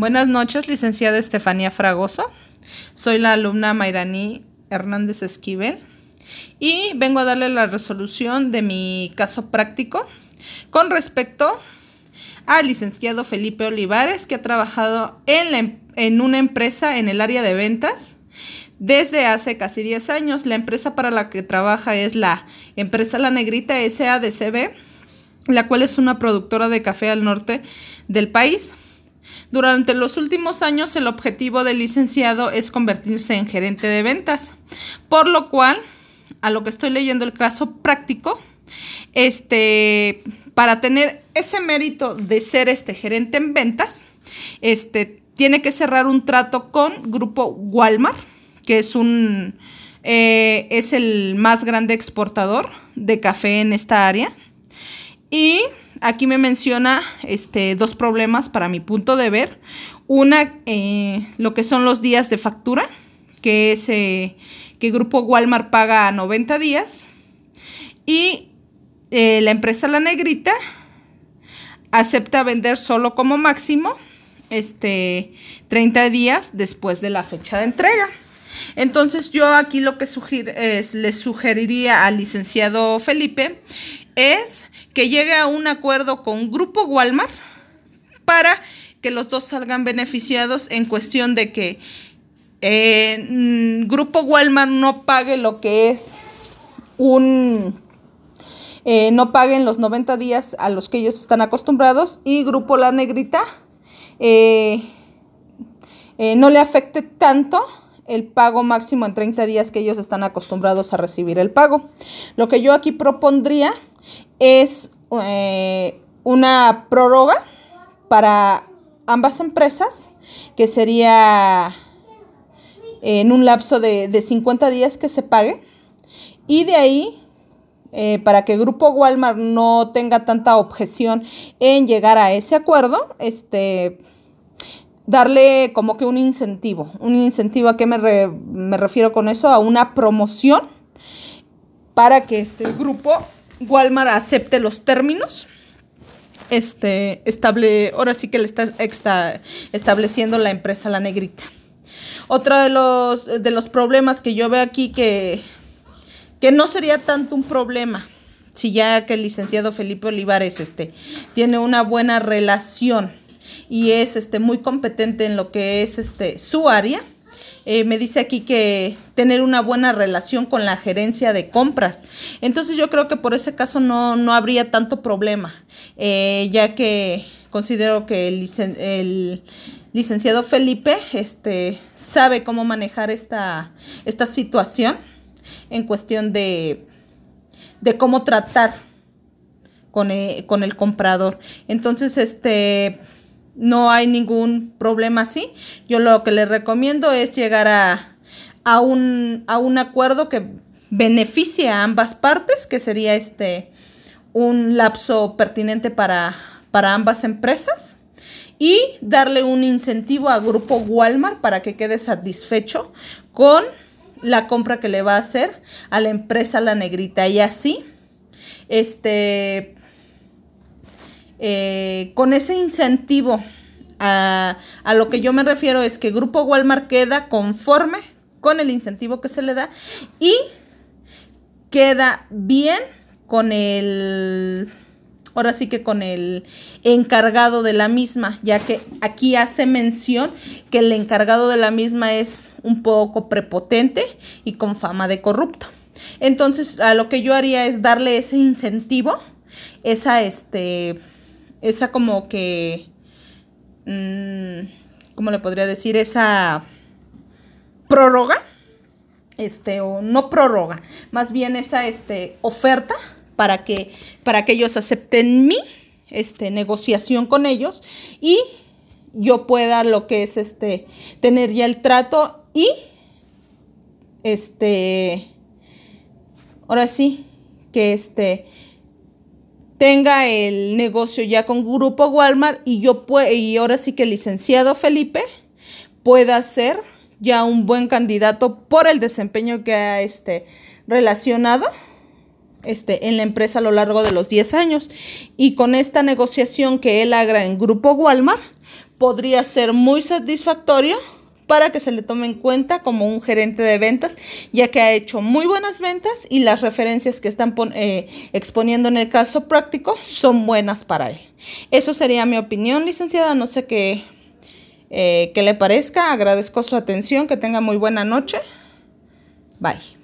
Buenas noches, licenciada Estefanía Fragoso. Soy la alumna Mayrani Hernández Esquivel y vengo a darle la resolución de mi caso práctico con respecto al licenciado Felipe Olivares, que ha trabajado en, em, en una empresa en el área de ventas desde hace casi 10 años. La empresa para la que trabaja es la empresa La Negrita SADCB, la cual es una productora de café al norte del país. Durante los últimos años el objetivo del licenciado es convertirse en gerente de ventas, por lo cual, a lo que estoy leyendo el caso práctico, este, para tener ese mérito de ser este gerente en ventas, este, tiene que cerrar un trato con Grupo Walmart, que es un eh, es el más grande exportador de café en esta área. Y aquí me menciona este, dos problemas para mi punto de ver. Una, eh, lo que son los días de factura, que es eh, que Grupo Walmart paga a 90 días. Y eh, la empresa La Negrita acepta vender solo como máximo este, 30 días después de la fecha de entrega. Entonces yo aquí lo que es, le sugeriría al licenciado Felipe es que llegue a un acuerdo con Grupo Walmart para que los dos salgan beneficiados en cuestión de que eh, mm, Grupo Walmart no pague lo que es un... Eh, no paguen los 90 días a los que ellos están acostumbrados y Grupo La Negrita eh, no le afecte tanto el pago máximo en 30 días que ellos están acostumbrados a recibir el pago. Lo que yo aquí propondría es eh, una prórroga para ambas empresas, que sería en un lapso de, 50 días que se pague. Y de ahí, eh, para que el Grupo Walmart no tenga tanta objeción en llegar a ese acuerdo, este, darle como que un incentivo. Un incentivo a qué me, me refiero con eso? A una promoción para que este grupo Walmart acepte los términos. Este, estable, ahora sí que le está, estableciendo la empresa La Negrita. Otro de los, de los problemas que yo veo aquí que, que no sería tanto un problema, si ya que el licenciado Felipe Olivares este, tiene una buena relación y es este, muy competente en lo que es este, su área, eh, me dice aquí que tener una buena relación con la gerencia de compras. Entonces yo creo que por ese caso no, habría tanto problema, eh, ya que considero que el, licenciado Felipe este, sabe cómo manejar esta, esta situación en cuestión de, de cómo tratar con el, con el comprador. Entonces, este no hay ningún problema así. Yo lo que les recomiendo es llegar a, a, un, a un acuerdo que beneficie a ambas partes, que sería este un lapso pertinente para, para ambas empresas y darle un incentivo a Grupo Walmart para que quede satisfecho con la compra que le va a hacer a la empresa La Negrita y así este eh, con ese incentivo a, lo que yo me refiero es que Grupo Walmart queda conforme con el incentivo que se le da y queda bien con el, ahora sí que con el encargado de la misma, ya que aquí hace mención que el encargado de la misma es un poco prepotente y con fama de corrupto. Entonces, a lo que yo haría es darle ese incentivo, esa este esa como que, mm, ¿cómo le podría decir? Esa prórroga, este, o no prórroga, más bien esa este, oferta para que, para que ellos acepten mi este, negociación con ellos y yo pueda lo que es este, tener ya el trato y este, ahora sí, que este, tenga el negocio ya con Grupo Walmart y yo y ahora sí que el licenciado Felipe pueda ser ya un buen candidato por el desempeño que ha este, relacionado este, en la empresa a lo largo de los 10 años. Y con esta negociación que él haga en Grupo Walmart, podría ser muy satisfactorio para que se le tome en cuenta como un gerente de ventas, ya que ha hecho muy buenas ventas y las referencias que están eh, exponiendo en el caso práctico son buenas para él. Eso sería mi opinión, licenciada. No sé qué, eh, qué le parezca. Agradezco su atención. Que tenga muy buena noche. Bye.